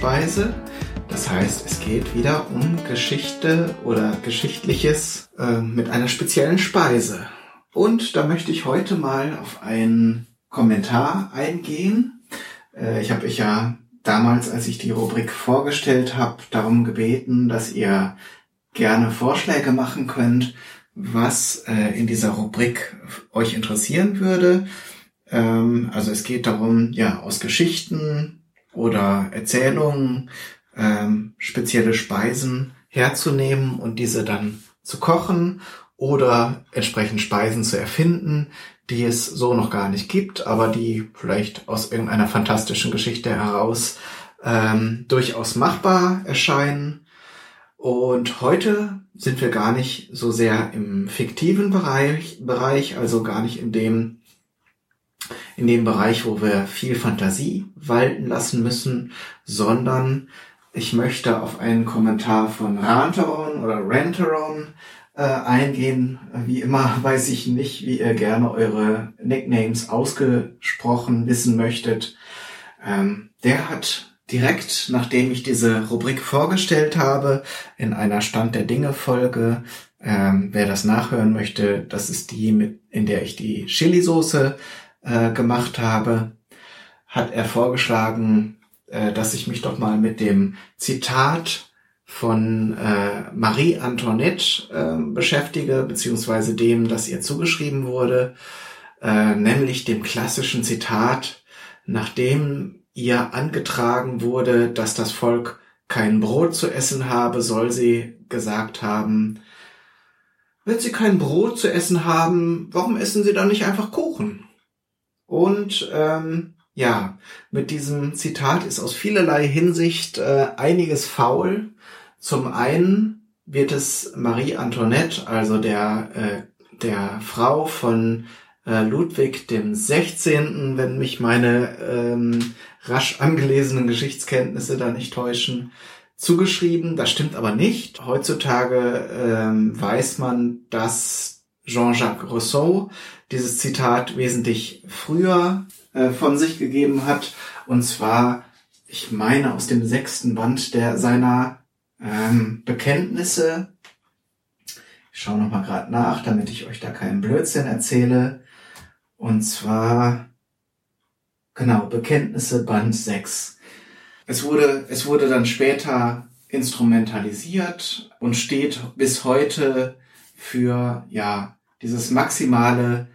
Phantomspeise. Das heißt, es geht wieder um Geschichte oder Geschichtliches äh, mit einer speziellen Speise. Und da möchte ich heute mal auf einen Kommentar eingehen. Äh, ich habe euch ja damals, als ich die Rubrik vorgestellt habe, darum gebeten, dass ihr gerne Vorschläge machen könnt, was äh, in dieser Rubrik euch interessieren würde. Ähm, also es geht darum, ja, aus Geschichten oder Erzählungen ähm, spezielle Speisen herzunehmen und diese dann zu kochen oder entsprechend Speisen zu erfinden, die es so noch gar nicht gibt, aber die vielleicht aus irgendeiner fantastischen Geschichte heraus ähm, durchaus machbar erscheinen. Und heute sind wir gar nicht so sehr im fiktiven Bereich, Bereich, also gar nicht in dem, in dem Bereich, wo wir viel Fantasie walten lassen müssen, sondern ich möchte auf einen Kommentar von Ranteron oder Ranteron äh, eingehen. Wie immer weiß ich nicht, wie ihr gerne eure Nicknames ausgesprochen wissen möchtet. Ähm, der hat direkt, nachdem ich diese Rubrik vorgestellt habe, in einer Stand der Dinge Folge, ähm, wer das nachhören möchte, das ist die, in der ich die Chili-Soße äh, gemacht habe, hat er vorgeschlagen, äh, dass ich mich doch mal mit dem Zitat von äh, Marie Antoinette äh, beschäftige, beziehungsweise dem, das ihr zugeschrieben wurde, äh, nämlich dem klassischen Zitat, nachdem ihr angetragen wurde, dass das Volk kein Brot zu essen habe, soll sie gesagt haben, wenn sie kein Brot zu essen haben, warum essen sie dann nicht einfach Kuchen? Und ähm, ja, mit diesem Zitat ist aus vielerlei Hinsicht äh, einiges faul. Zum einen wird es Marie Antoinette, also der, äh, der Frau von äh, Ludwig dem 16., wenn mich meine ähm, rasch angelesenen Geschichtskenntnisse da nicht täuschen, zugeschrieben. Das stimmt aber nicht. Heutzutage ähm, weiß man, dass Jean-Jacques Rousseau dieses Zitat wesentlich früher äh, von sich gegeben hat. Und zwar, ich meine, aus dem sechsten Band der seiner ähm, Bekenntnisse. Ich schaue nochmal gerade nach, damit ich euch da keinen Blödsinn erzähle. Und zwar, genau, Bekenntnisse Band 6. Es wurde, es wurde dann später instrumentalisiert und steht bis heute für, ja, dieses maximale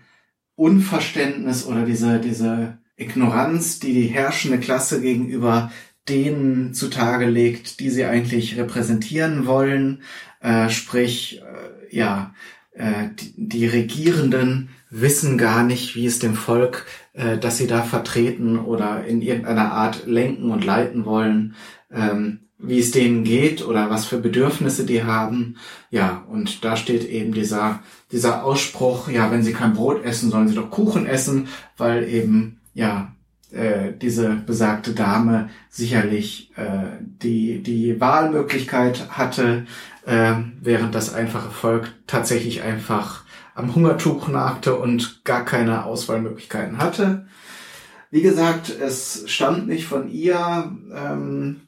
Unverständnis oder diese, diese Ignoranz, die die herrschende Klasse gegenüber denen zutage legt, die sie eigentlich repräsentieren wollen, äh, sprich, äh, ja, äh, die, die, Regierenden wissen gar nicht, wie es dem Volk, äh, das sie da vertreten oder in irgendeiner Art lenken und leiten wollen, ähm, wie es denen geht oder was für Bedürfnisse die haben. Ja, und da steht eben dieser, dieser Ausspruch, ja, wenn sie kein Brot essen, sollen sie doch Kuchen essen, weil eben, ja, äh, diese besagte Dame sicherlich äh, die, die Wahlmöglichkeit hatte, äh, während das einfache Volk tatsächlich einfach am Hungertuch nagte und gar keine Auswahlmöglichkeiten hatte. Wie gesagt, es stammt nicht von ihr, ähm,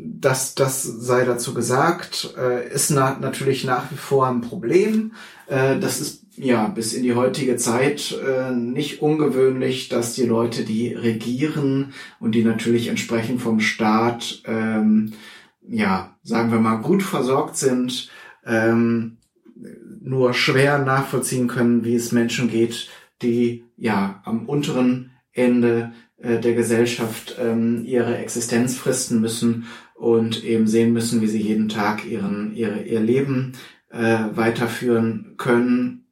dass das sei dazu gesagt, äh, ist na natürlich nach wie vor ein Problem. Äh, das ist ja, bis in die heutige Zeit äh, nicht ungewöhnlich, dass die Leute, die regieren und die natürlich entsprechend vom Staat, ähm, ja, sagen wir mal, gut versorgt sind, ähm, nur schwer nachvollziehen können, wie es Menschen geht, die ja am unteren Ende äh, der Gesellschaft ähm, ihre Existenz fristen müssen und eben sehen müssen, wie sie jeden Tag ihren, ihre, ihr Leben äh, weiterführen können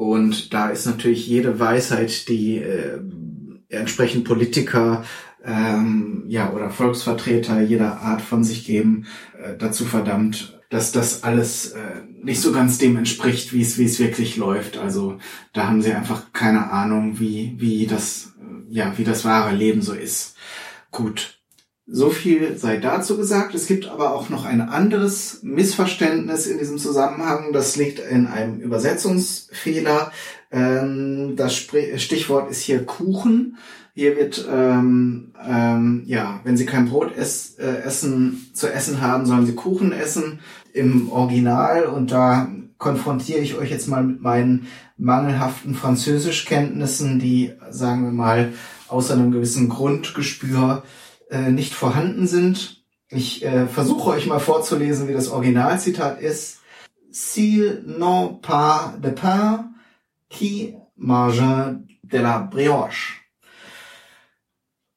und da ist natürlich jede Weisheit, die äh, entsprechend Politiker ähm, ja oder Volksvertreter jeder Art von sich geben, äh, dazu verdammt, dass das alles äh, nicht so ganz dem entspricht, wie es wie es wirklich läuft. Also da haben sie einfach keine Ahnung, wie wie das ja wie das wahre Leben so ist. Gut, So viel sei dazu gesagt. Es gibt aber auch noch ein anderes Missverständnis in diesem Zusammenhang. Das liegt in einem Übersetzungsfehler. Ähm, das Stichwort ist hier Kuchen. Hier wird, ähm, ähm, ja, wenn Sie kein Brot ess, äh, essen, zu essen haben, sollen Sie Kuchen essen im Original. Und da konfrontiere ich euch jetzt mal mit meinen mangelhaften Französischkenntnissen, die, sagen wir mal, außer einem gewissen Grundgespür äh, nicht vorhanden sind. Ich äh, versuche euch mal vorzulesen, wie das Originalzitat ist. S'il n'ont pas de pain, qui mange de la brioche?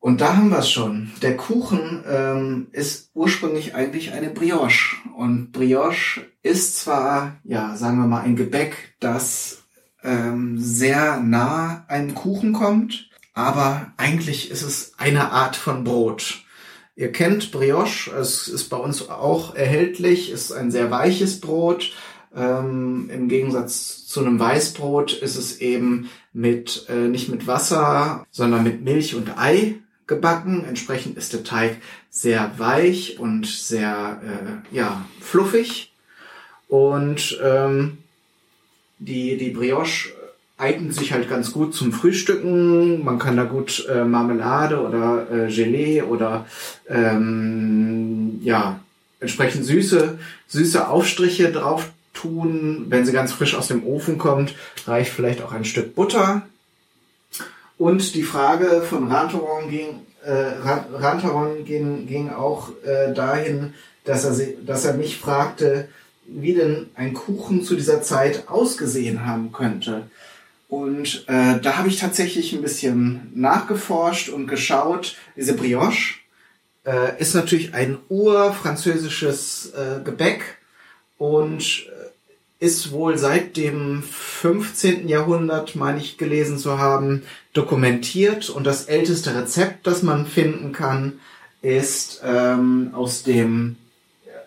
Und da haben wir es schon. Der Kuchen ähm, ist ursprünglich eigentlich eine Brioche. Und Brioche ist zwar, ja, sagen wir mal, ein Gebäck, das ähm, sehr nah einem Kuchen kommt, aber eigentlich ist es eine Art von Brot. Ihr kennt Brioche, es ist bei uns auch erhältlich, ist ein sehr weiches Brot. Ähm, Im Gegensatz zu einem Weißbrot ist es eben mit äh, nicht mit Wasser, sondern mit Milch und Ei gebacken. Entsprechend ist der Teig sehr weich und sehr äh, ja, fluffig. Und ähm, die, die Brioche eignet sich halt ganz gut zum Frühstücken. Man kann da gut äh, Marmelade oder äh, Gelee oder ähm, ja, entsprechend süße, süße Aufstriche drauf tun. Wenn sie ganz frisch aus dem Ofen kommt, reicht vielleicht auch ein Stück Butter. Und die Frage von Rantaron ging, äh, Rantaron ging, ging auch äh, dahin, dass er, dass er mich fragte, wie denn ein Kuchen zu dieser Zeit ausgesehen haben könnte. Und äh, da habe ich tatsächlich ein bisschen nachgeforscht und geschaut. Diese Brioche äh, ist natürlich ein urfranzösisches äh, Gebäck und ist wohl seit dem 15. Jahrhundert, meine ich gelesen zu haben, dokumentiert. Und das älteste Rezept, das man finden kann, ist ähm, aus dem,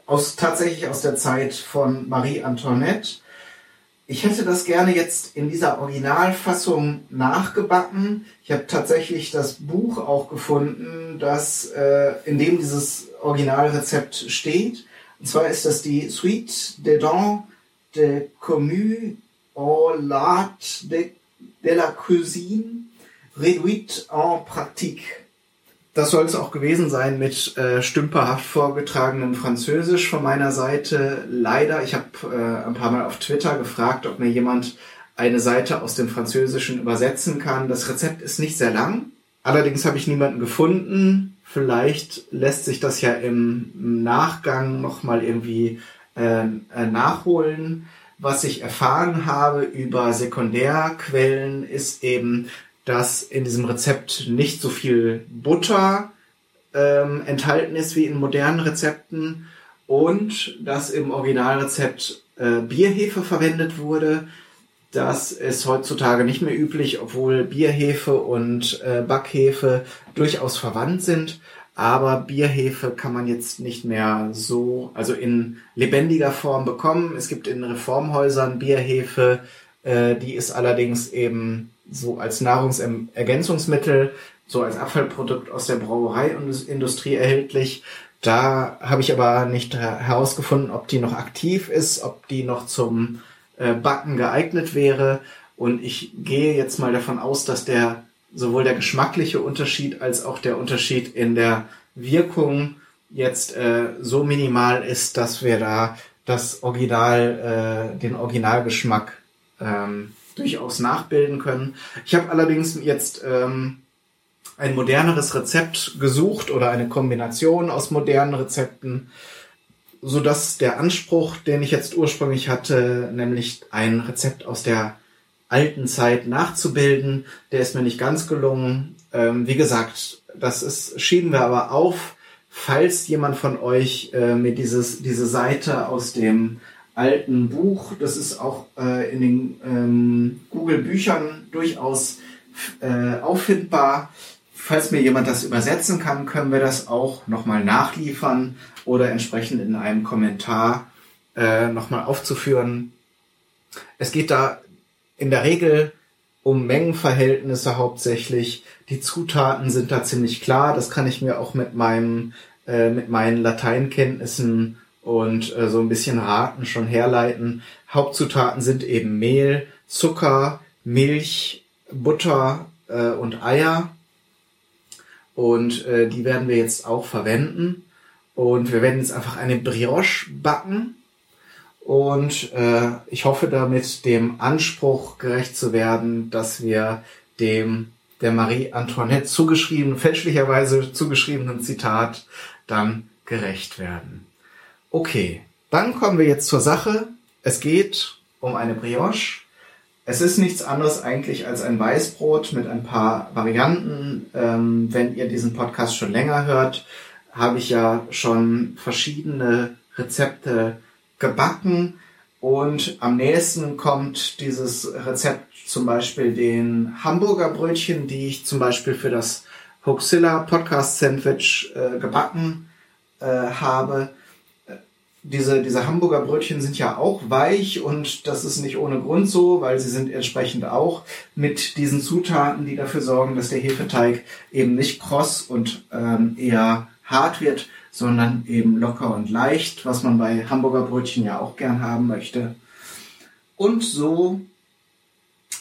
aus tatsächlich aus der Zeit von Marie Antoinette. Ich hätte das gerne jetzt in dieser Originalfassung nachgebacken. Ich habe tatsächlich das Buch auch gefunden, das äh, in dem dieses Originalrezept steht. Und zwar ist das die Suite des Dents de commu au l'art de, de la cuisine réduite en pratique. Das soll es auch gewesen sein mit äh, stümperhaft vorgetragenem Französisch von meiner Seite. Leider, ich habe äh, ein paar Mal auf Twitter gefragt, ob mir jemand eine Seite aus dem Französischen übersetzen kann. Das Rezept ist nicht sehr lang. Allerdings habe ich niemanden gefunden. Vielleicht lässt sich das ja im Nachgang nochmal irgendwie äh, nachholen. Was ich erfahren habe über Sekundärquellen ist eben, dass in diesem Rezept nicht so viel Butter ähm, enthalten ist wie in modernen Rezepten und dass im Originalrezept äh, Bierhefe verwendet wurde. Das ist heutzutage nicht mehr üblich, obwohl Bierhefe und äh, Backhefe durchaus verwandt sind aber Bierhefe kann man jetzt nicht mehr so, also in lebendiger Form bekommen. Es gibt in Reformhäusern Bierhefe, äh, die ist allerdings eben so als Nahrungsergänzungsmittel, so als Abfallprodukt aus der Brauereiindustrie erhältlich. Da habe ich aber nicht herausgefunden, ob die noch aktiv ist, ob die noch zum äh, Backen geeignet wäre. Und ich gehe jetzt mal davon aus, dass der sowohl der geschmackliche Unterschied als auch der Unterschied in der Wirkung jetzt äh, so minimal ist, dass wir da das Original, äh, den Originalgeschmack ähm, durchaus nachbilden können. Ich habe allerdings jetzt ähm, ein moderneres Rezept gesucht oder eine Kombination aus modernen Rezepten, so dass der Anspruch, den ich jetzt ursprünglich hatte, nämlich ein Rezept aus der alten Zeit nachzubilden. Der ist mir nicht ganz gelungen. Ähm, wie gesagt, das ist, schieben wir aber auf, falls jemand von euch äh, mir dieses, diese Seite aus dem alten Buch, das ist auch äh, in den ähm, Google-Büchern durchaus äh, auffindbar. Falls mir jemand das übersetzen kann, können wir das auch nochmal nachliefern oder entsprechend in einem Kommentar äh, nochmal aufzuführen. Es geht da in der Regel um Mengenverhältnisse hauptsächlich. Die Zutaten sind da ziemlich klar. Das kann ich mir auch mit meinem äh, mit meinen Lateinkenntnissen und äh, so ein bisschen raten schon herleiten. Hauptzutaten sind eben Mehl, Zucker, Milch, Butter äh, und Eier. Und äh, die werden wir jetzt auch verwenden. Und wir werden jetzt einfach eine Brioche backen. Und äh, ich hoffe damit dem Anspruch gerecht zu werden, dass wir dem der Marie Antoinette zugeschrieben, fälschlicherweise zugeschriebenen Zitat dann gerecht werden. Okay, dann kommen wir jetzt zur Sache. Es geht um eine Brioche. Es ist nichts anderes eigentlich als ein Weißbrot mit ein paar Varianten. Ähm, wenn ihr diesen Podcast schon länger hört, habe ich ja schon verschiedene Rezepte gebacken und am nächsten kommt dieses Rezept zum Beispiel den Hamburger Brötchen, die ich zum Beispiel für das Hoaxilla Podcast Sandwich äh, gebacken äh, habe. Diese, diese Hamburger Brötchen sind ja auch weich und das ist nicht ohne Grund so, weil sie sind entsprechend auch mit diesen Zutaten, die dafür sorgen, dass der Hefeteig eben nicht kross und ähm, eher hart wird, sondern eben locker und leicht, was man bei Hamburger Brötchen ja auch gern haben möchte. Und so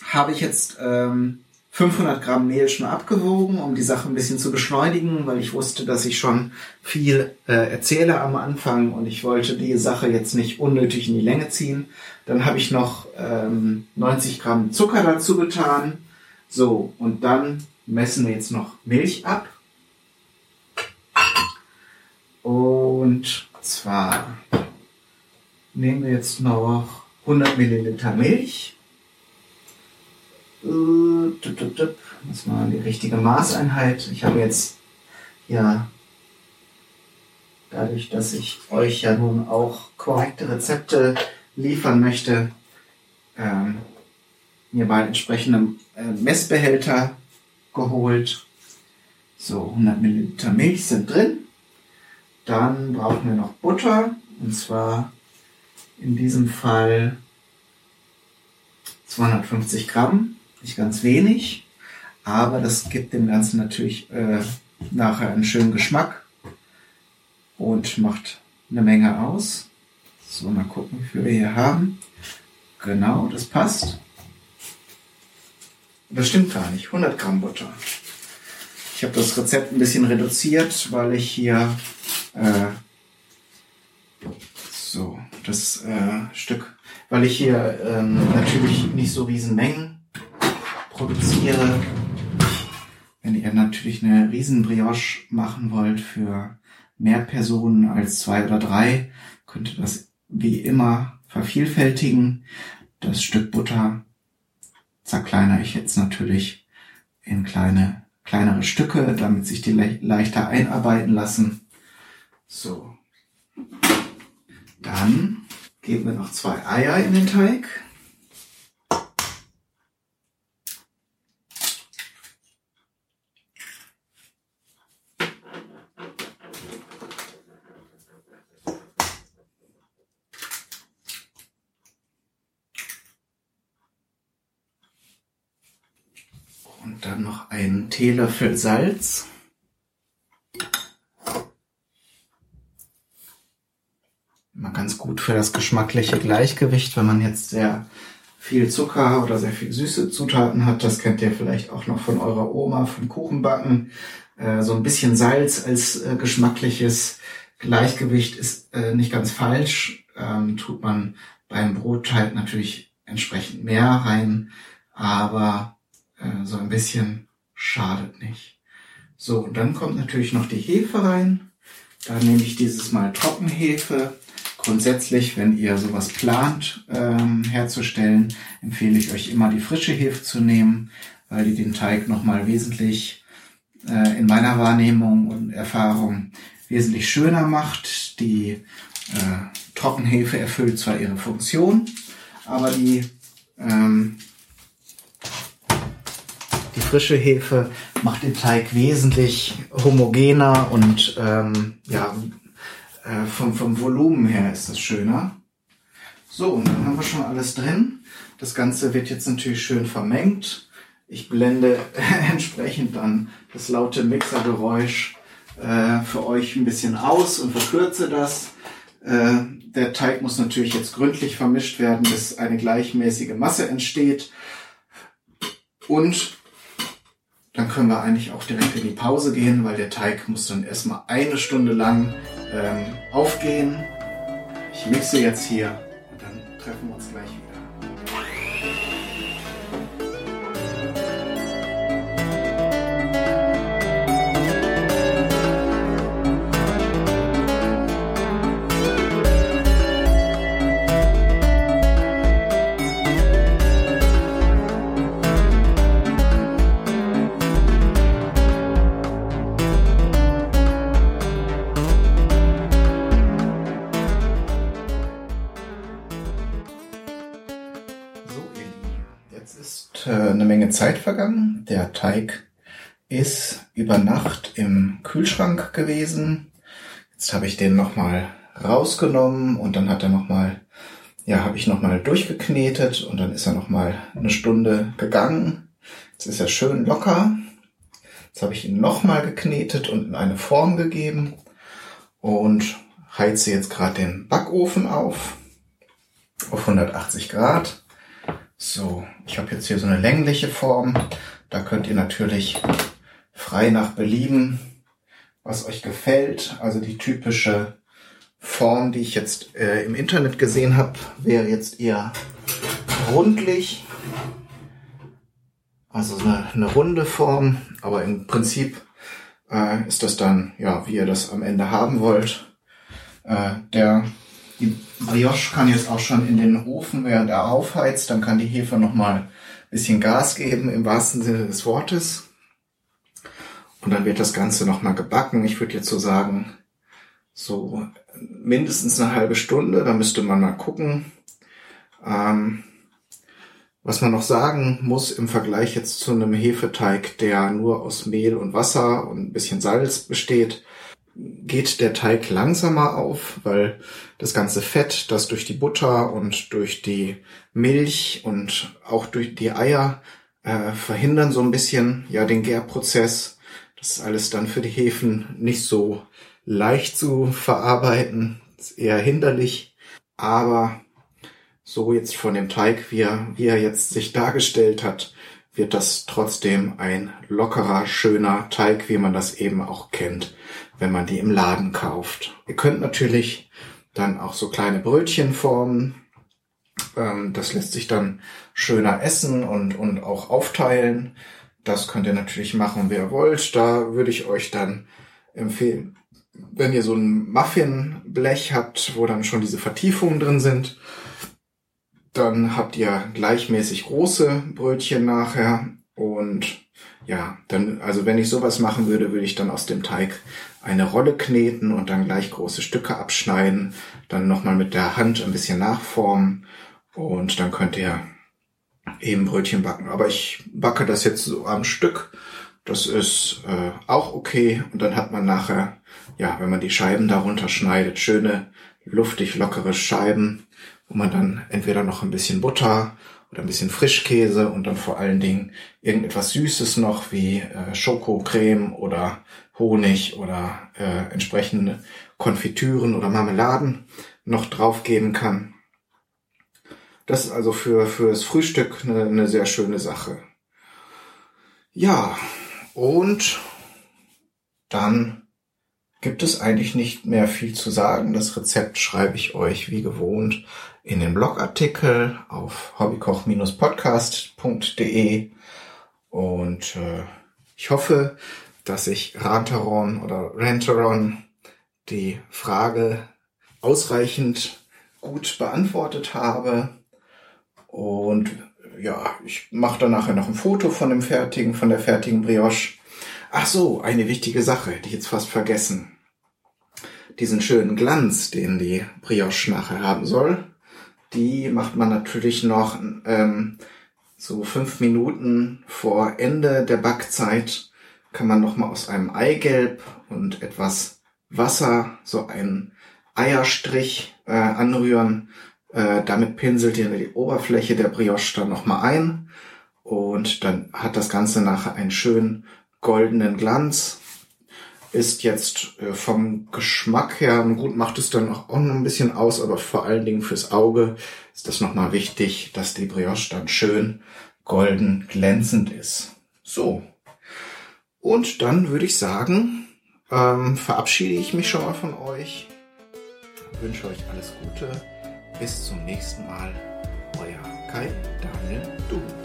habe ich jetzt ähm, 500 Gramm Mehl schon abgewogen, um die Sache ein bisschen zu beschleunigen, weil ich wusste, dass ich schon viel äh, erzähle am Anfang und ich wollte die Sache jetzt nicht unnötig in die Länge ziehen. Dann habe ich noch ähm, 90 Gramm Zucker dazu getan. So, und dann messen wir jetzt noch Milch ab. Und zwar nehmen wir jetzt noch 100 Milliliter Milch. Das ist mal die richtige Maßeinheit. Ich habe jetzt ja dadurch, dass ich euch ja nun auch korrekte Rezepte liefern möchte, ähm, mir mal entsprechende äh, Messbehälter geholt. So, 100 Milliliter Milch sind drin. Dann brauchen wir noch Butter. Und zwar in diesem Fall 250 Gramm. Nicht ganz wenig. Aber das gibt dem Ganzen natürlich äh, nachher einen schönen Geschmack. Und macht eine Menge aus. So, mal gucken, wie viel wir hier haben. Genau, das passt. Das stimmt gar nicht. 100 Gramm Butter. Ich habe das Rezept ein bisschen reduziert, weil ich hier äh, so das äh, Stück, weil ich hier ähm, natürlich nicht so riesen Mengen produziere. Wenn ihr natürlich eine riesen Brioche machen wollt für mehr Personen als zwei oder drei, könnt ihr das wie immer vervielfältigen. Das Stück Butter zerkleinere ich jetzt natürlich in kleine, kleinere Stücke, damit sich die le leichter einarbeiten lassen. So. Dann geben wir noch zwei Eier in den Teig. Und dann noch einen Teelöffel Salz. gut für das geschmackliche Gleichgewicht, wenn man jetzt sehr viel Zucker oder sehr viel süße Zutaten hat. Das kennt ihr vielleicht auch noch von eurer Oma vom Kuchenbacken. Äh, so ein bisschen Salz als äh, geschmackliches Gleichgewicht ist äh, nicht ganz falsch. Ähm, tut man beim Brotteig natürlich entsprechend mehr rein, aber äh, so ein bisschen schadet nicht. So, und dann kommt natürlich noch die Hefe rein. Da nehme ich dieses Mal Trockenhefe. Grundsätzlich, wenn ihr sowas plant ähm, herzustellen, empfehle ich euch immer die frische Hefe zu nehmen, weil die den Teig nochmal wesentlich äh, in meiner Wahrnehmung und Erfahrung wesentlich schöner macht. Die äh, Trockenhefe erfüllt zwar ihre Funktion, aber die, ähm, die frische Hefe macht den Teig wesentlich homogener und ähm, ja, äh, vom, vom Volumen her ist das schöner. So, und dann haben wir schon alles drin. Das Ganze wird jetzt natürlich schön vermengt. Ich blende entsprechend dann das laute Mixergeräusch äh, für euch ein bisschen aus und verkürze das. Äh, der Teig muss natürlich jetzt gründlich vermischt werden, bis eine gleichmäßige Masse entsteht. Und dann können wir eigentlich auch direkt in die Pause gehen, weil der Teig muss dann erstmal eine Stunde lang ähm, aufgehen. Ich mixe jetzt hier und dann treffen wir uns gleich Zeit vergangen. Der Teig ist über Nacht im Kühlschrank gewesen. Jetzt habe ich den nochmal rausgenommen und dann hat er nochmal, ja, habe ich nochmal durchgeknetet und dann ist er nochmal eine Stunde gegangen. Jetzt ist er schön locker. Jetzt habe ich ihn nochmal geknetet und in eine Form gegeben und heize jetzt gerade den Backofen auf auf 180 Grad. So, ich habe jetzt hier so eine längliche Form. Da könnt ihr natürlich frei nach Belieben, was euch gefällt. Also die typische Form, die ich jetzt äh, im Internet gesehen habe, wäre jetzt eher rundlich. Also eine, eine runde Form, aber im Prinzip äh, ist das dann, ja, wie ihr das am Ende haben wollt. Äh, der die Brioche kann jetzt auch schon in den Ofen, während er aufheizt. Dann kann die Hefe nochmal ein bisschen Gas geben, im wahrsten Sinne des Wortes. Und dann wird das Ganze nochmal gebacken. Ich würde jetzt so sagen, so mindestens eine halbe Stunde. Da müsste man mal gucken. Ähm, was man noch sagen muss im Vergleich jetzt zu einem Hefeteig, der nur aus Mehl und Wasser und ein bisschen Salz besteht, geht der Teig langsamer auf, weil das ganze Fett, das durch die Butter und durch die Milch und auch durch die Eier äh, verhindern so ein bisschen ja den Gärprozess. Das ist alles dann für die Hefen nicht so leicht zu verarbeiten, ist eher hinderlich, aber so jetzt von dem Teig, wie er, wie er jetzt sich dargestellt hat, wird das trotzdem ein lockerer, schöner Teig, wie man das eben auch kennt wenn man die im Laden kauft. Ihr könnt natürlich dann auch so kleine Brötchen formen. Ähm, das lässt sich dann schöner essen und, und auch aufteilen. Das könnt ihr natürlich machen, wie ihr wollt. Da würde ich euch dann empfehlen, wenn ihr so ein Muffinblech habt, wo dann schon diese Vertiefungen drin sind, dann habt ihr gleichmäßig große Brötchen nachher und ja, dann, also wenn ich sowas machen würde, würde ich dann aus dem Teig eine Rolle kneten und dann gleich große Stücke abschneiden, dann nochmal mit der Hand ein bisschen nachformen und dann könnt ihr eben Brötchen backen. Aber ich backe das jetzt so am Stück. Das ist äh, auch okay. Und dann hat man nachher, ja, wenn man die Scheiben darunter schneidet, schöne, luftig lockere Scheiben, wo man dann entweder noch ein bisschen Butter oder ein bisschen Frischkäse und dann vor allen Dingen irgendetwas Süßes noch wie äh, Schokocreme oder Honig oder äh, entsprechende Konfitüren oder Marmeladen noch draufgeben kann. Das ist also für fürs Frühstück eine, eine sehr schöne Sache. Ja, und dann gibt es eigentlich nicht mehr viel zu sagen. Das Rezept schreibe ich euch wie gewohnt in den Blogartikel auf hobbykoch-podcast.de und äh, ich hoffe, dass ich Ranteron oder Ranteron die Frage ausreichend gut beantwortet habe. Und ja, ich mache dann nachher noch ein Foto von dem fertigen, von der fertigen Brioche. Ach so, eine wichtige Sache, die ich jetzt fast vergessen. Diesen schönen Glanz, den die Brioche nachher haben soll, die macht man natürlich noch ähm, so fünf Minuten vor Ende der Backzeit kann man nochmal aus einem Eigelb und etwas Wasser so einen Eierstrich äh, anrühren. Äh, damit pinselt ihr die Oberfläche der Brioche dann nochmal ein Und dann hat das Ganze nachher einen schönen goldenen Glanz. Ist jetzt äh, vom Geschmack her, gut, macht es dann auch noch ein bisschen aus, aber vor allen Dingen fürs Auge ist das nochmal wichtig, dass die Brioche dann schön golden glänzend ist. So. Und dann würde ich sagen, ähm, verabschiede ich mich schon mal von euch. Wünsche euch alles Gute. Bis zum nächsten Mal. Euer Kai Daniel Du.